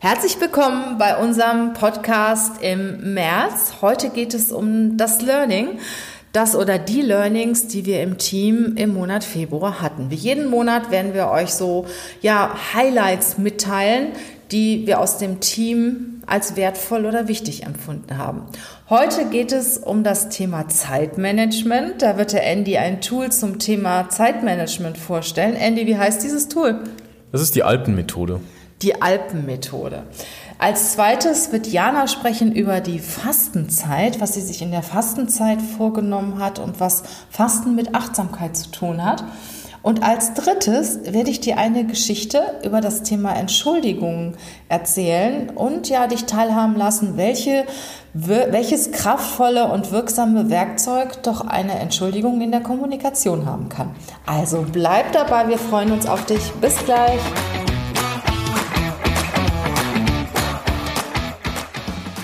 Herzlich willkommen bei unserem Podcast im März. Heute geht es um das Learning, das oder die Learnings, die wir im Team im Monat Februar hatten. Wie jeden Monat werden wir euch so ja Highlights mitteilen, die wir aus dem Team als wertvoll oder wichtig empfunden haben. Heute geht es um das Thema Zeitmanagement. Da wird der Andy ein Tool zum Thema Zeitmanagement vorstellen. Andy, wie heißt dieses Tool? Das ist die Alpenmethode die Alpenmethode. Als zweites wird Jana sprechen über die Fastenzeit, was sie sich in der Fastenzeit vorgenommen hat und was Fasten mit Achtsamkeit zu tun hat. Und als drittes werde ich dir eine Geschichte über das Thema Entschuldigung erzählen und ja dich teilhaben lassen, welche, welches kraftvolle und wirksame Werkzeug doch eine Entschuldigung in der Kommunikation haben kann. Also bleib dabei, wir freuen uns auf dich. Bis gleich.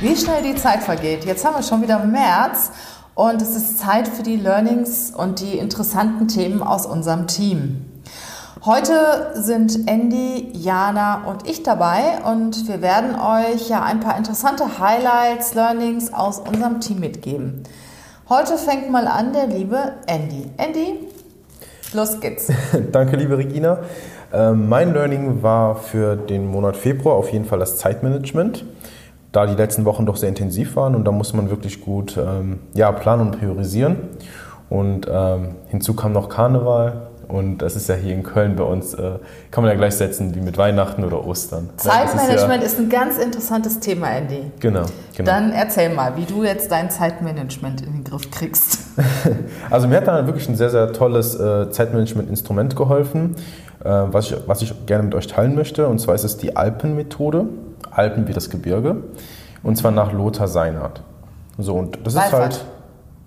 Wie schnell die Zeit vergeht. Jetzt haben wir schon wieder März und es ist Zeit für die Learnings und die interessanten Themen aus unserem Team. Heute sind Andy, Jana und ich dabei und wir werden euch ja ein paar interessante Highlights, Learnings aus unserem Team mitgeben. Heute fängt mal an der liebe Andy. Andy, los geht's. Danke, liebe Regina. Ähm, mein Learning war für den Monat Februar auf jeden Fall das Zeitmanagement da die letzten Wochen doch sehr intensiv waren und da muss man wirklich gut ähm, ja, planen und priorisieren. Und ähm, hinzu kam noch Karneval und das ist ja hier in Köln bei uns, äh, kann man ja gleichsetzen wie mit Weihnachten oder Ostern. Zeitmanagement ist, ja, ist, ein ganz interessantes Thema, Andy. Genau, genau. Dann erzähl mal, wie du jetzt dein Zeitmanagement in den Griff kriegst. also mir hat da wirklich ein sehr, sehr tolles äh, Zeitmanagement-Instrument geholfen, äh, was, ich, was ich gerne mit euch teilen möchte. Und zwar ist es die Alpenmethode. Alpen wie das Gebirge. Und zwar nach Lothar Seinhardt. So, und das Seifert. ist halt.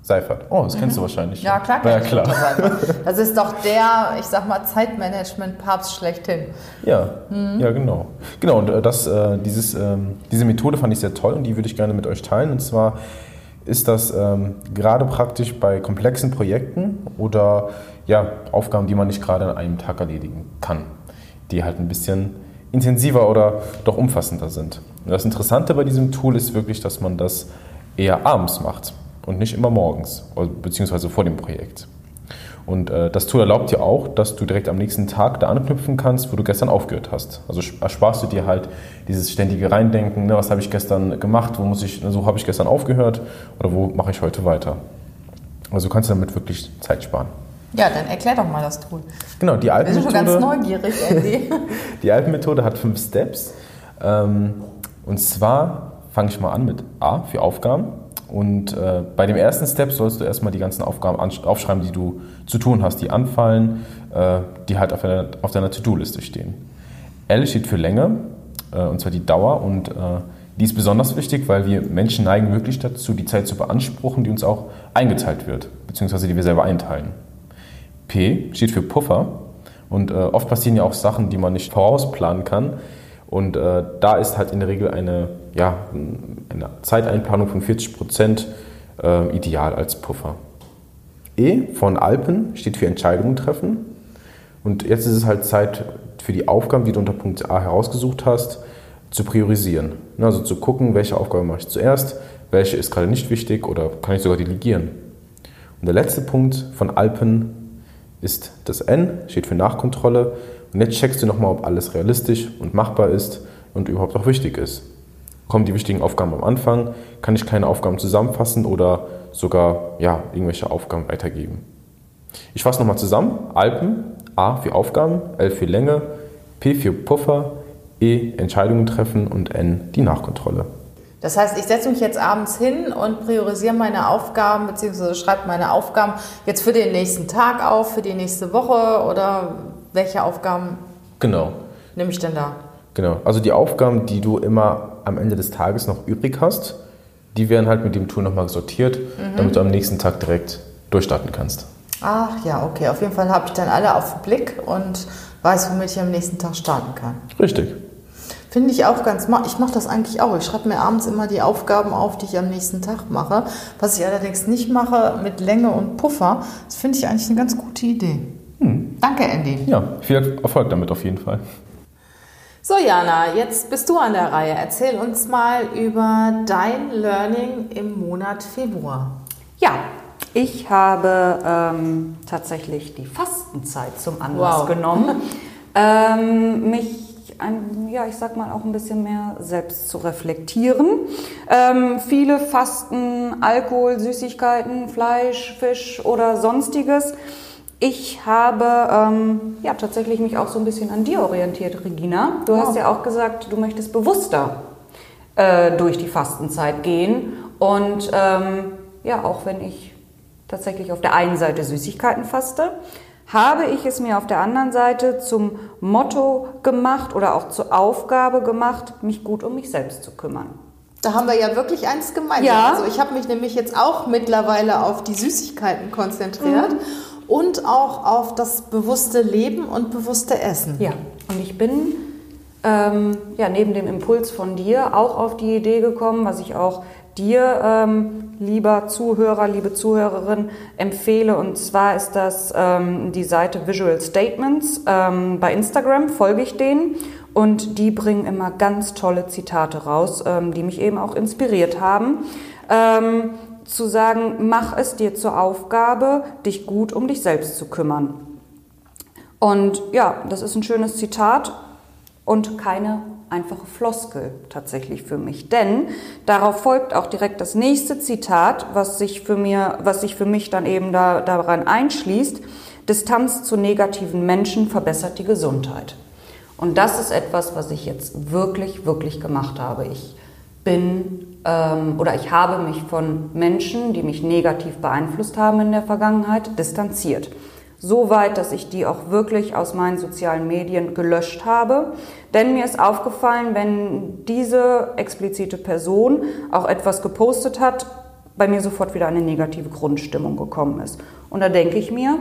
Seifert. Oh, das mhm. kennst du wahrscheinlich. Ja, klar. Ja, klar. Das ist doch der, ich sag mal, Zeitmanagement-Papst schlechthin. Ja, mhm. ja, genau. Genau, und äh, das, äh, dieses, ähm, diese Methode fand ich sehr toll und die würde ich gerne mit euch teilen. Und zwar ist das ähm, gerade praktisch bei komplexen Projekten oder ja, Aufgaben, die man nicht gerade an einem Tag erledigen kann, die halt ein bisschen intensiver oder doch umfassender sind. Und das Interessante bei diesem Tool ist wirklich, dass man das eher abends macht und nicht immer morgens, beziehungsweise vor dem Projekt. Und äh, das Tool erlaubt dir auch, dass du direkt am nächsten Tag da anknüpfen kannst, wo du gestern aufgehört hast. Also ersparst du dir halt dieses ständige Reindenken, ne, was habe ich gestern gemacht, wo muss ich, so habe ich gestern aufgehört oder wo mache ich heute weiter. Also du kannst damit wirklich Zeit sparen. Ja, dann erklär doch mal das Tool. Genau, die Alpenmethode. Ich bin schon ganz neugierig, Andy. die Alpenmethode hat fünf Steps. Ähm, und zwar fange ich mal an mit A für Aufgaben. Und äh, bei dem ersten Step sollst du erstmal die ganzen Aufgaben aufschreiben, die du zu tun hast, die anfallen, äh, die halt auf deiner, auf deiner To-Do-Liste stehen. L steht für Länge, äh, und zwar die Dauer. Und die ist besonders wichtig, weil wir Menschen neigen wirklich dazu, die Zeit zu beanspruchen, die uns auch eingeteilt wird, beziehungsweise die wir selber einteilen. P steht für Puffer. Und äh, oft passieren ja auch Sachen, die man nicht vorausplanen kann. Und äh, da ist halt in der Regel eine, ja, eine Zeiteinplanung von 40 Prozent äh, ideal als Puffer. E von Alpen steht für Entscheidungen treffen. Und jetzt ist es halt Zeit für die Aufgaben, die du unter Punkt A herausgesucht hast, zu priorisieren. Also zu gucken, welche Aufgabe mache ich zuerst, welche ist gerade nicht wichtig oder kann ich sogar delegieren. Und der letzte Punkt von Alpen ist das N, steht für Nachkontrolle. Und jetzt checkst du nochmal, ob alles realistisch und machbar ist und überhaupt auch wichtig ist. Kommen die wichtigen Aufgaben am Anfang? Kann ich keine Aufgaben zusammenfassen oder sogar ja, irgendwelche Aufgaben weitergeben? Ich fasse nochmal zusammen. Alpen, A für Aufgaben, L für Länge, P für Puffer, E Entscheidungen treffen und N die Nachkontrolle. Das heißt, ich setze mich jetzt abends hin und priorisiere meine Aufgaben bzw. schreibe meine Aufgaben jetzt für den nächsten Tag auf, für die nächste Woche oder welche Aufgaben genau. nehme ich denn da? Genau. Also die Aufgaben, die du immer am Ende des Tages noch übrig hast, die werden halt mit dem Tool nochmal sortiert, mhm. damit du am nächsten Tag direkt durchstarten kannst. Ach ja, okay. Auf jeden Fall habe ich dann alle auf den Blick und weiß, womit ich am nächsten Tag starten kann. Richtig. Finde ich auch ganz, ich mache das eigentlich auch. Ich schreibe mir abends immer die Aufgaben auf, die ich am nächsten Tag mache. Was ich allerdings nicht mache mit Länge und Puffer, das finde ich eigentlich eine ganz gute Idee. Hm. Danke, Andy. Ja, viel Erfolg damit auf jeden Fall. So, Jana, jetzt bist du an der Reihe. Erzähl uns mal über dein Learning im Monat Februar. Ja, ich habe ähm, tatsächlich die Fastenzeit zum Anlass wow. genommen, ähm, mich ein, ja, ich sag mal auch ein bisschen mehr selbst zu reflektieren. Ähm, viele fasten Alkohol, Süßigkeiten, Fleisch, Fisch oder sonstiges. Ich habe ähm, ja tatsächlich mich auch so ein bisschen an dir orientiert, Regina. Du wow. hast ja auch gesagt, du möchtest bewusster äh, durch die Fastenzeit gehen. Und ähm, ja, auch wenn ich tatsächlich auf der einen Seite Süßigkeiten faste, habe ich es mir auf der anderen Seite zum Motto gemacht oder auch zur Aufgabe gemacht, mich gut um mich selbst zu kümmern. Da haben wir ja wirklich eins gemeinsam. Ja. Also ich habe mich nämlich jetzt auch mittlerweile auf die Süßigkeiten konzentriert mhm. und auch auf das bewusste Leben und bewusste Essen. Ja, und ich bin ähm, ja, neben dem Impuls von dir auch auf die Idee gekommen, was ich auch dir, ähm, lieber Zuhörer, liebe Zuhörerin, empfehle. Und zwar ist das ähm, die Seite Visual Statements. Ähm, bei Instagram folge ich denen und die bringen immer ganz tolle Zitate raus, ähm, die mich eben auch inspiriert haben. Ähm, zu sagen, mach es dir zur Aufgabe, dich gut um dich selbst zu kümmern. Und ja, das ist ein schönes Zitat und keine einfache Floskel tatsächlich für mich. Denn darauf folgt auch direkt das nächste Zitat, was sich für, mir, was sich für mich dann eben da, daran einschließt. Distanz zu negativen Menschen verbessert die Gesundheit. Und das ist etwas, was ich jetzt wirklich, wirklich gemacht habe. Ich bin ähm, oder ich habe mich von Menschen, die mich negativ beeinflusst haben in der Vergangenheit, distanziert so weit, dass ich die auch wirklich aus meinen sozialen Medien gelöscht habe. Denn mir ist aufgefallen, wenn diese explizite Person auch etwas gepostet hat, bei mir sofort wieder eine negative Grundstimmung gekommen ist. Und da denke ich mir,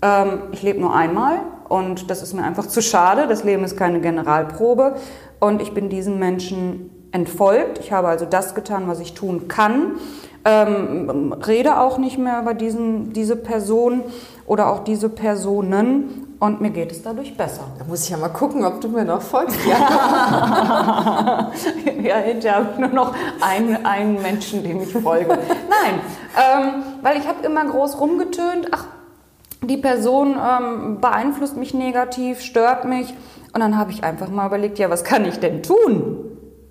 ähm, ich lebe nur einmal und das ist mir einfach zu schade. Das Leben ist keine Generalprobe und ich bin diesen Menschen entfolgt. Ich habe also das getan, was ich tun kann. Ähm, rede auch nicht mehr über diesen, diese Person oder auch diese Personen und mir geht es dadurch besser. Da muss ich ja mal gucken, ob du mir noch folgst. Ja, ja hinterher habe ich nur noch einen, einen Menschen, dem ich folge. Nein, ähm, weil ich habe immer groß rumgetönt, ach, die Person ähm, beeinflusst mich negativ, stört mich. Und dann habe ich einfach mal überlegt, ja, was kann ich denn tun?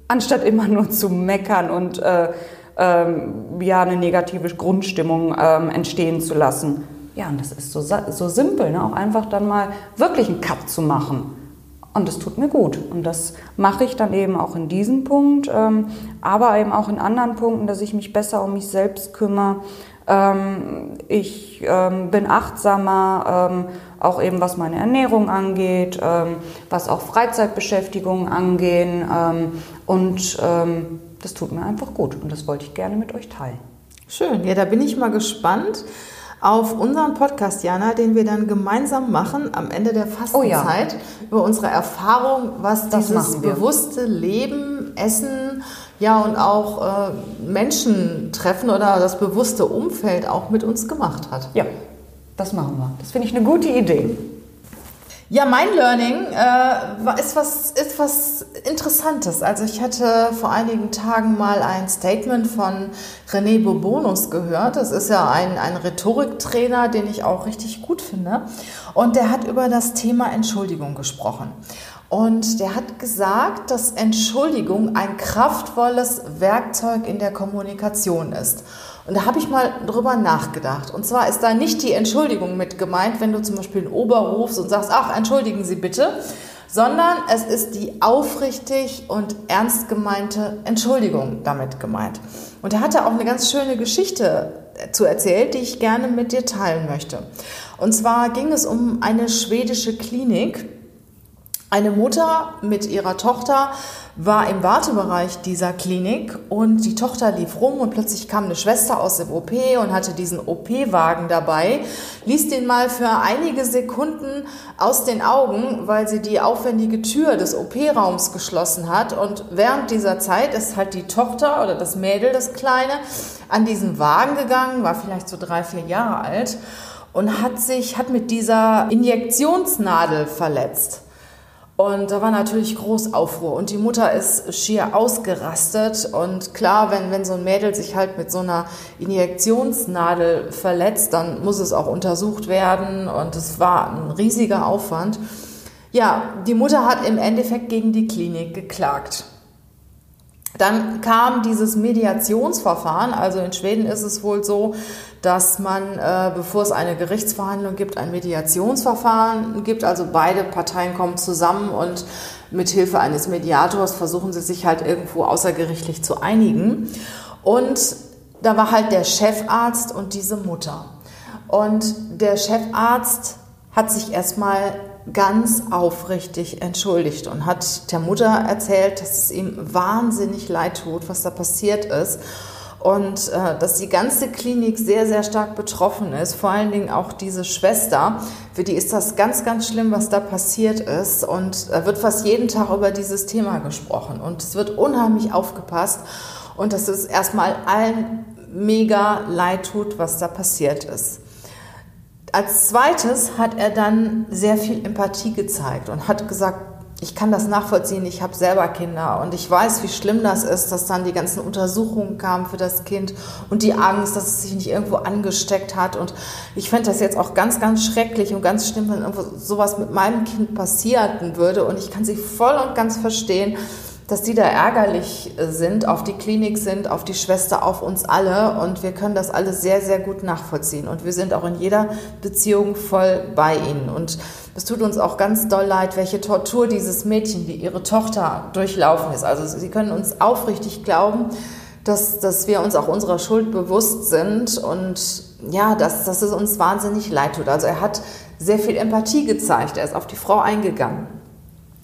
Anstatt immer nur zu meckern und äh, ähm, ja, eine negative Grundstimmung ähm, entstehen zu lassen. Ja, und das ist so, so simpel, ne? auch einfach dann mal wirklich einen Cut zu machen. Und das tut mir gut. Und das mache ich dann eben auch in diesem Punkt, ähm, aber eben auch in anderen Punkten, dass ich mich besser um mich selbst kümmere. Ähm, ich ähm, bin achtsamer, ähm, auch eben was meine Ernährung angeht, ähm, was auch Freizeitbeschäftigung angehen. Ähm, und das tut mir einfach gut und das wollte ich gerne mit euch teilen. Schön, ja, da bin ich mal gespannt auf unseren Podcast, Jana, den wir dann gemeinsam machen am Ende der Fastenzeit oh ja. über unsere Erfahrung, was das dieses bewusste Leben, Essen, ja und auch äh, Menschen treffen oder das bewusste Umfeld auch mit uns gemacht hat. Ja, das machen wir. Das finde ich eine gute Idee. Ja, mein Learning äh, ist, was, ist was Interessantes. Also ich hatte vor einigen Tagen mal ein Statement von René Bourbonus gehört. Das ist ja ein, ein Rhetoriktrainer, den ich auch richtig gut finde. Und der hat über das Thema Entschuldigung gesprochen. Und der hat gesagt, dass Entschuldigung ein kraftvolles Werkzeug in der Kommunikation ist. Und da habe ich mal drüber nachgedacht. Und zwar ist da nicht die Entschuldigung mit gemeint, wenn du zum Beispiel einen Ober rufst und sagst, ach, entschuldigen Sie bitte, sondern es ist die aufrichtig und ernst gemeinte Entschuldigung damit gemeint. Und er hatte auch eine ganz schöne Geschichte zu erzählt, die ich gerne mit dir teilen möchte. Und zwar ging es um eine schwedische Klinik, Eine Mutter mit ihrer Tochter war im Wartebereich dieser Klinik und die Tochter lief rum und plötzlich kam eine Schwester aus dem OP und hatte diesen OP-Wagen dabei, ließ den mal für einige Sekunden aus den Augen, weil sie die aufwendige Tür des OP-Raums geschlossen hat und während dieser Zeit ist halt die Tochter oder das Mädel, das Kleine, an diesen Wagen gegangen, war vielleicht so drei, vier Jahre alt und hat sich, hat mit dieser Injektionsnadel verletzt. Und da war natürlich groß Aufruhr und die Mutter ist schier ausgerastet. Und klar, wenn, wenn so ein Mädel sich halt mit so einer Injektionsnadel verletzt, dann muss es auch untersucht werden und es war ein riesiger Aufwand. Ja, die Mutter hat im Endeffekt gegen die Klinik geklagt. Dann kam dieses Mediationsverfahren. Also in Schweden ist es wohl so, dass man, äh, bevor es eine Gerichtsverhandlung gibt, ein Mediationsverfahren gibt. Also beide Parteien kommen zusammen und mit Hilfe eines Mediators versuchen sie sich halt irgendwo außergerichtlich zu einigen. Und da war halt der Chefarzt und diese Mutter. Und der Chefarzt hat sich erstmal ganz aufrichtig entschuldigt und hat der Mutter erzählt, dass es ihm wahnsinnig leid tut, was da passiert ist und äh, dass die ganze Klinik sehr, sehr stark betroffen ist, vor allen Dingen auch diese Schwester, für die ist das ganz, ganz schlimm, was da passiert ist. Und da wird fast jeden Tag über dieses Thema gesprochen. Und es wird unheimlich aufgepasst. Und dass es erstmal allen mega leid tut, was da passiert ist. Als zweites hat er dann sehr viel Empathie gezeigt und hat gesagt, ich kann das nachvollziehen, ich habe selber Kinder und ich weiß, wie schlimm das ist, dass dann die ganzen Untersuchungen kamen für das Kind und die Angst, dass es sich nicht irgendwo angesteckt hat. Und ich fände das jetzt auch ganz, ganz schrecklich und ganz schlimm, wenn irgendwo sowas mit meinem Kind passieren würde. Und ich kann sie voll und ganz verstehen dass die da ärgerlich äh, sind, auf die Klinik sind, auf die Schwester, auf uns alle. Und wir können das alles sehr, sehr gut nachvollziehen. Und wir sind auch in jeder Beziehung voll bei ihnen. Und es tut uns auch ganz doll leid, welche Tortur dieses Mädchen, wie ihre Tochter durchlaufen ist. Also Sie können uns aufrichtig glauben, dass, dass wir uns auch unserer Schuld bewusst sind und ja, dass, dass es uns wahnsinnig leid tut. Also er hat sehr viel Empathie gezeigt. Er ist auf die Frau eingegangen.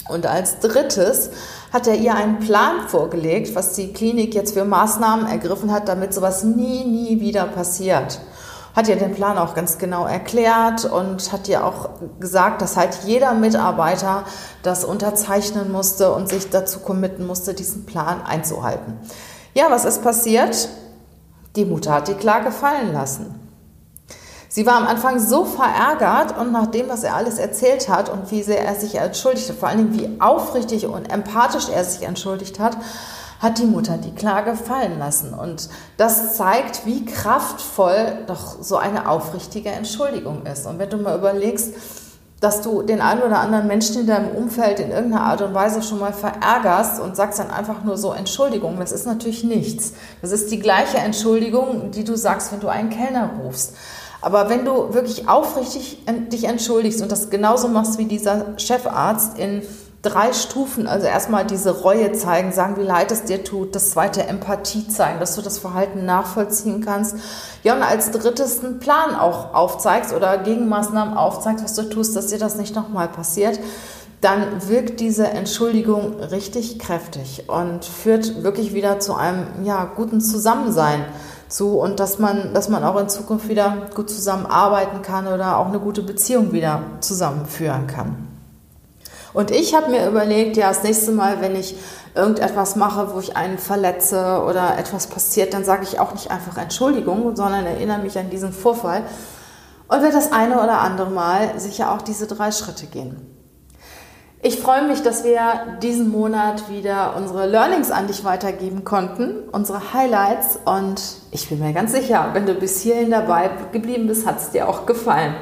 Und als drittes hat er ihr einen Plan vorgelegt, was die Klinik jetzt für Maßnahmen ergriffen hat, damit sowas nie, nie wieder passiert. Hat ihr den Plan auch ganz genau erklärt und hat ihr auch gesagt, dass halt jeder Mitarbeiter das unterzeichnen musste und sich dazu committen musste, diesen Plan einzuhalten. Ja, was ist passiert? Die Mutter hat die Klage fallen lassen. Sie war am Anfang so verärgert und nach dem, was er alles erzählt hat und wie sehr er sich entschuldigte, vor allem wie aufrichtig und empathisch er sich entschuldigt hat, hat die Mutter die Klage fallen lassen. Und das zeigt, wie kraftvoll doch so eine aufrichtige Entschuldigung ist. Und wenn du mal überlegst, dass du den einen oder anderen Menschen in deinem Umfeld in irgendeiner Art und Weise schon mal verärgerst und sagst dann einfach nur so Entschuldigung, das ist natürlich nichts. Das ist die gleiche Entschuldigung, die du sagst, wenn du einen Kellner rufst. Aber wenn du wirklich aufrichtig dich entschuldigst und das genauso machst wie dieser Chefarzt in drei Stufen, also erstmal diese Reue zeigen, sagen, wie leid es dir tut, das zweite Empathie zeigen, dass du das Verhalten nachvollziehen kannst. Ja, und als drittes einen Plan auch aufzeigst oder Gegenmaßnahmen aufzeigst, was du tust, dass dir das nicht nochmal passiert, dann wirkt diese Entschuldigung richtig kräftig und führt wirklich wieder zu einem ja, guten Zusammensein zu und dass man, dass man auch in Zukunft wieder gut zusammenarbeiten kann oder auch eine gute Beziehung wieder zusammenführen kann. Und ich habe mir überlegt, ja, das nächste Mal, wenn ich irgendetwas mache, wo ich einen verletze oder etwas passiert, dann sage ich auch nicht einfach Entschuldigung, sondern erinnere mich an diesen Vorfall und werde das eine oder andere Mal sicher auch diese drei Schritte gehen. Ich freue mich, dass wir diesen Monat wieder unsere Learnings an dich weitergeben konnten, unsere Highlights. Und ich bin mir ganz sicher, wenn du bis hierhin dabei geblieben bist, hat es dir auch gefallen.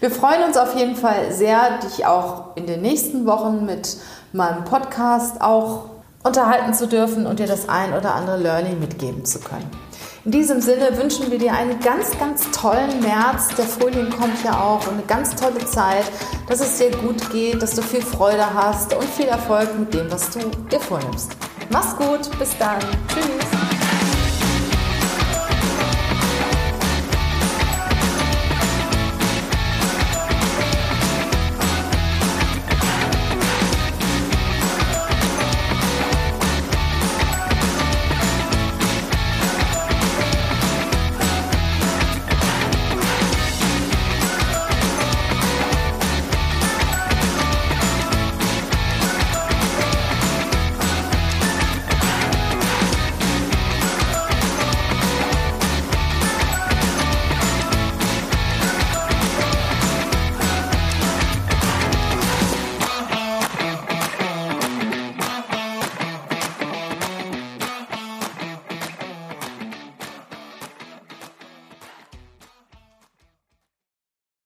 Wir freuen uns auf jeden Fall sehr, dich auch in den nächsten Wochen mit meinem Podcast auch unterhalten zu dürfen und dir das ein oder andere Learning mitgeben zu können. In diesem Sinne wünschen wir dir einen ganz, ganz tollen März. Der Frühling kommt ja auch und eine ganz tolle Zeit, dass es dir gut geht, dass du viel Freude hast und viel Erfolg mit dem, was du dir vornimmst. Mach's gut, bis dann. Tschüss.